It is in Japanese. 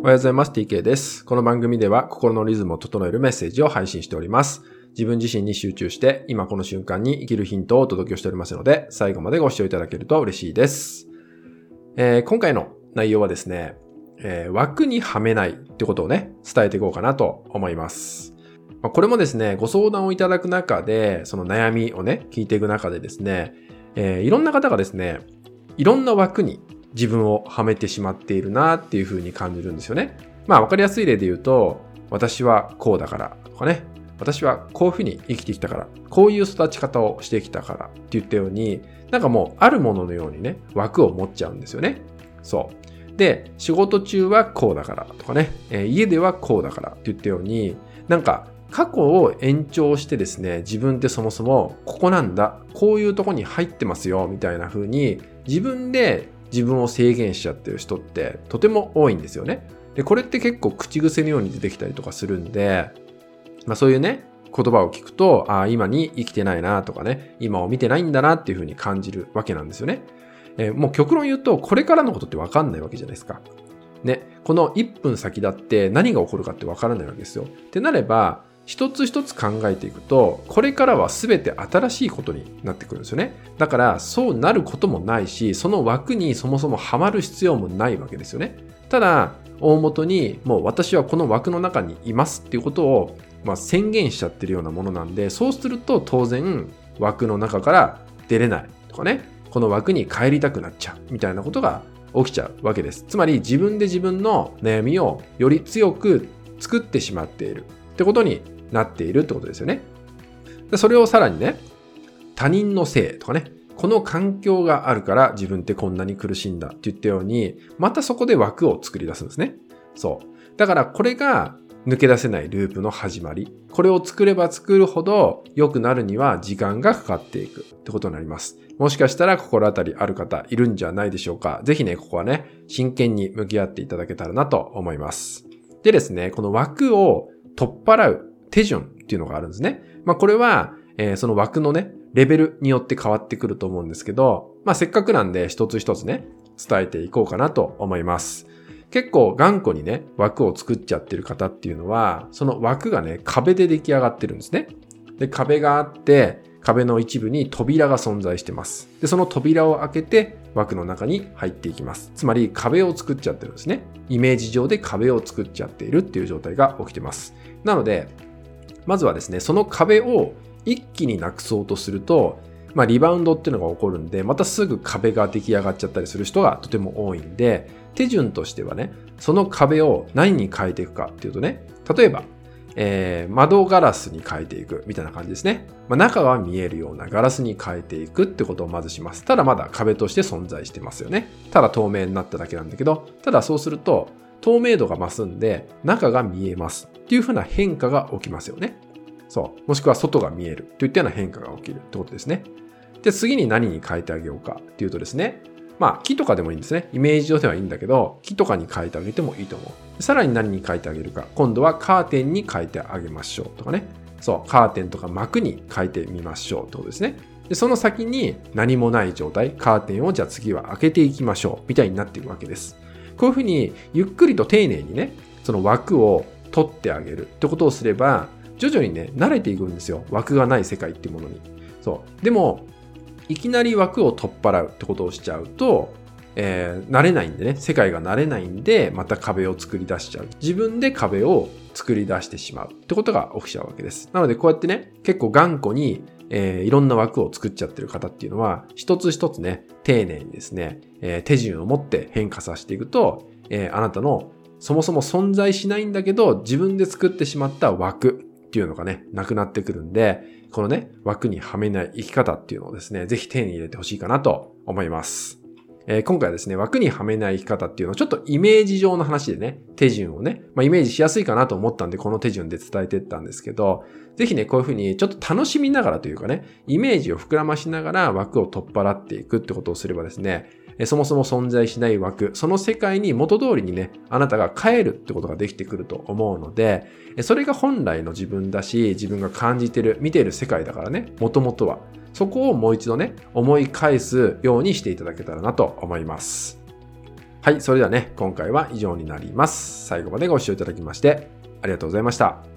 おはようございます。TK です。この番組では心のリズムを整えるメッセージを配信しております。自分自身に集中して今この瞬間に生きるヒントをお届けしておりますので、最後までご視聴いただけると嬉しいです。えー、今回の内容はですね、えー、枠にはめないってことをね、伝えていこうかなと思います。ま、これもですね、ご相談をいただく中で、その悩みをね、聞いていく中でですね、えー、いろんな方がですね、いろんな枠に自分をはめてしまっているなっていうふうに感じるんですよね。まあわかりやすい例で言うと、私はこうだからとかね、私はこういうふうに生きてきたから、こういう育ち方をしてきたからって言ったように、なんかもうあるもののようにね、枠を持っちゃうんですよね。そう。で、仕事中はこうだからとかね、えー、家ではこうだからって言ったように、なんか過去を延長してですね、自分ってそもそもここなんだ、こういうとこに入ってますよ、みたいな風に自分で自分を制限しちゃってる人ってとても多いんですよね。で、これって結構口癖のように出てきたりとかするんで、まあそういうね、言葉を聞くと、ああ、今に生きてないなとかね、今を見てないんだなっていうふうに感じるわけなんですよね。えー、もう極論言うと、これからのことってわかんないわけじゃないですか。ね、この1分先だって何が起こるかってわからないわけですよ。ってなれば、一つ一つ考えていくと、これからは全て新しいことになってくるんですよね。だから、そうなることもないし、その枠にそもそもはまる必要もないわけですよね。ただ、大元にもう私はこの枠の中にいますっていうことを、まあ、宣言しちゃってるようなものなんで、そうすると当然枠の中から出れないとかね、この枠に帰りたくなっちゃうみたいなことが起きちゃうわけです。つまり自分で自分の悩みをより強く作ってしまっているってことになっているってことですよね。でそれをさらにね、他人のせいとかね、この環境があるから自分ってこんなに苦しいんだって言ったように、またそこで枠を作り出すんですね。そう。だからこれが抜け出せないループの始まり。これを作れば作るほど良くなるには時間がかかっていくってことになります。もしかしたら心当たりある方いるんじゃないでしょうか。ぜひね、ここはね、真剣に向き合っていただけたらなと思います。でですね、この枠を取っ払う手順っていうのがあるんですね。まあこれは、えー、その枠のね、レベルによって変わってくると思うんですけど、まあせっかくなんで一つ一つね、伝えていこうかなと思います。結構頑固にね、枠を作っちゃってる方っていうのは、その枠がね、壁で出来上がってるんですね。で、壁があって、壁の一部に扉が存在してます。で、その扉を開けて枠の中に入っていきます。つまり壁を作っちゃってるんですね。イメージ上で壁を作っちゃっているっていう状態が起きてます。なので、まずはですね、その壁を一気になくそうとすると、まあ、リバウンドっていうのが起こるんで、またすぐ壁が出来上がっちゃったりする人がとても多いんで、手順としてはね、その壁を何に変えていくかっていうとね、例えば、えー、窓ガラスに変えていくみたいな感じですね。まあ、中が見えるようなガラスに変えていくってことをまずします。ただまだ壁として存在してますよね。ただ透明になっただけなんだけど、ただそうすると透明度が増すんで中が見えますっていうふうな変化が起きますよね。そう。もしくは外が見えるといったような変化が起きるってことですね。で、次に何に変えてあげようかっていうとですね、まあ木とかでもいいんですね。イメージ上ではいいんだけど、木とかに変えてあげてもいいと思う。さらに何に変えてあげるか。今度はカーテンに変えてあげましょうとかね。そう、カーテンとか幕に変えてみましょうってことですね。で、その先に何もない状態、カーテンをじゃあ次は開けていきましょうみたいになっていくわけです。こういうふうにゆっくりと丁寧にね、その枠を取ってあげるってことをすれば、徐々にね、慣れていくんですよ。枠がない世界っていうものに。そう。でも、いきなり枠を取っ払うってことをしちゃうと、えー、慣れないんでね、世界が慣れないんで、また壁を作り出しちゃう。自分で壁を作り出してしまうってことが起きちゃうわけです。なので、こうやってね、結構頑固に、えー、いろんな枠を作っちゃってる方っていうのは、一つ一つね、丁寧にですね、えー、手順を持って変化させていくと、えー、あなたのそもそも存在しないんだけど、自分で作ってしまった枠、っていうのがね、なくなってくるんで、このね、枠にはめない生き方っていうのをですね、ぜひ手に入れてほしいかなと思います。えー、今回はですね、枠にはめない生き方っていうのをちょっとイメージ上の話でね、手順をね、まあ、イメージしやすいかなと思ったんで、この手順で伝えてったんですけど、ぜひね、こういうふうにちょっと楽しみながらというかね、イメージを膨らましながら枠を取っ払っていくってことをすればですね、そもそも存在しない枠、その世界に元通りにね、あなたが帰るってことができてくると思うので、それが本来の自分だし、自分が感じてる、見てる世界だからね、もともとは。そこをもう一度ね、思い返すようにしていただけたらなと思います。はい、それではね、今回は以上になります。最後までご視聴いただきまして、ありがとうございました。